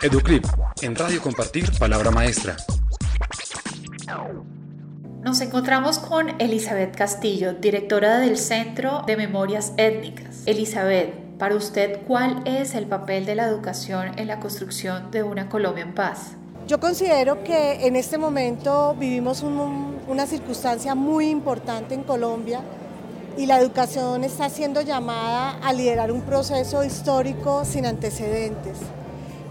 Educlip, en Radio Compartir, Palabra Maestra. Nos encontramos con Elizabeth Castillo, directora del Centro de Memorias Étnicas. Elizabeth, para usted, ¿cuál es el papel de la educación en la construcción de una Colombia en paz? Yo considero que en este momento vivimos una circunstancia muy importante en Colombia y la educación está siendo llamada a liderar un proceso histórico sin antecedentes.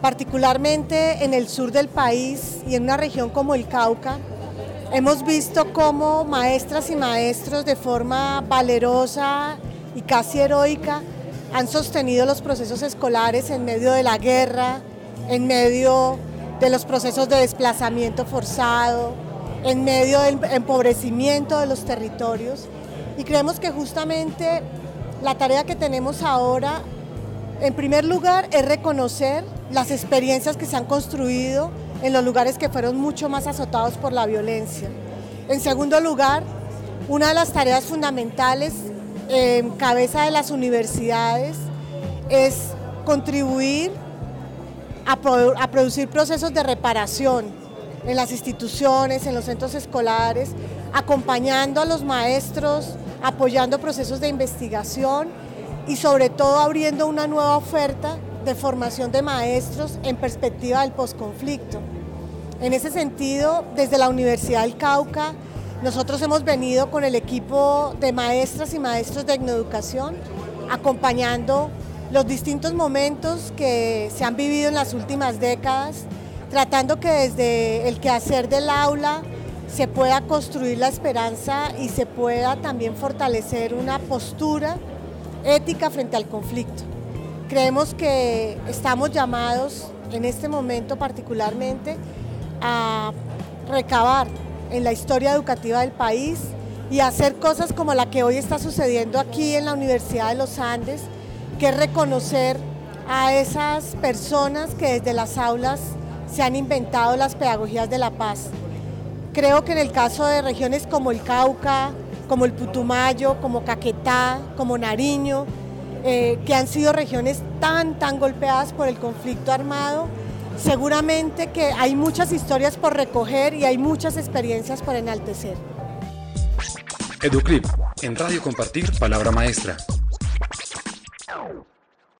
Particularmente en el sur del país y en una región como el Cauca, hemos visto cómo maestras y maestros de forma valerosa y casi heroica han sostenido los procesos escolares en medio de la guerra, en medio de los procesos de desplazamiento forzado, en medio del empobrecimiento de los territorios. Y creemos que justamente la tarea que tenemos ahora, en primer lugar, es reconocer las experiencias que se han construido en los lugares que fueron mucho más azotados por la violencia. En segundo lugar, una de las tareas fundamentales en cabeza de las universidades es contribuir a, a, producir procesos de reparación en las instituciones, en los centros escolares, acompañando a los maestros, apoyando procesos de investigación y sobre todo abriendo una nueva oferta de formación de maestros en perspectiva del posconflicto. En ese sentido, desde la Universidad del Cauca, nosotros hemos venido con el equipo de maestras y maestros de etnoeducación acompañando los distintos momentos que se han vivido en las últimas décadas, tratando que desde el quehacer del aula se pueda construir la esperanza y se pueda también fortalecer una postura ética frente al conflicto. Creemos que estamos llamados en este momento particularmente a recabar en la historia educativa del país y hacer cosas como la que hoy está sucediendo aquí en la Universidad de los Andes, que es reconocer a esas personas que desde las aulas se han inventado las pedagogías de la paz. Creo que en el caso de regiones como el Cauca, como el Putumayo, como Caquetá, como Nariño, eh, que han sido regiones tan, tan golpeadas por el conflicto armado. Seguramente que hay muchas historias por recoger y hay muchas experiencias por enaltecer. Educlip, en Radio Compartir, Palabra Maestra.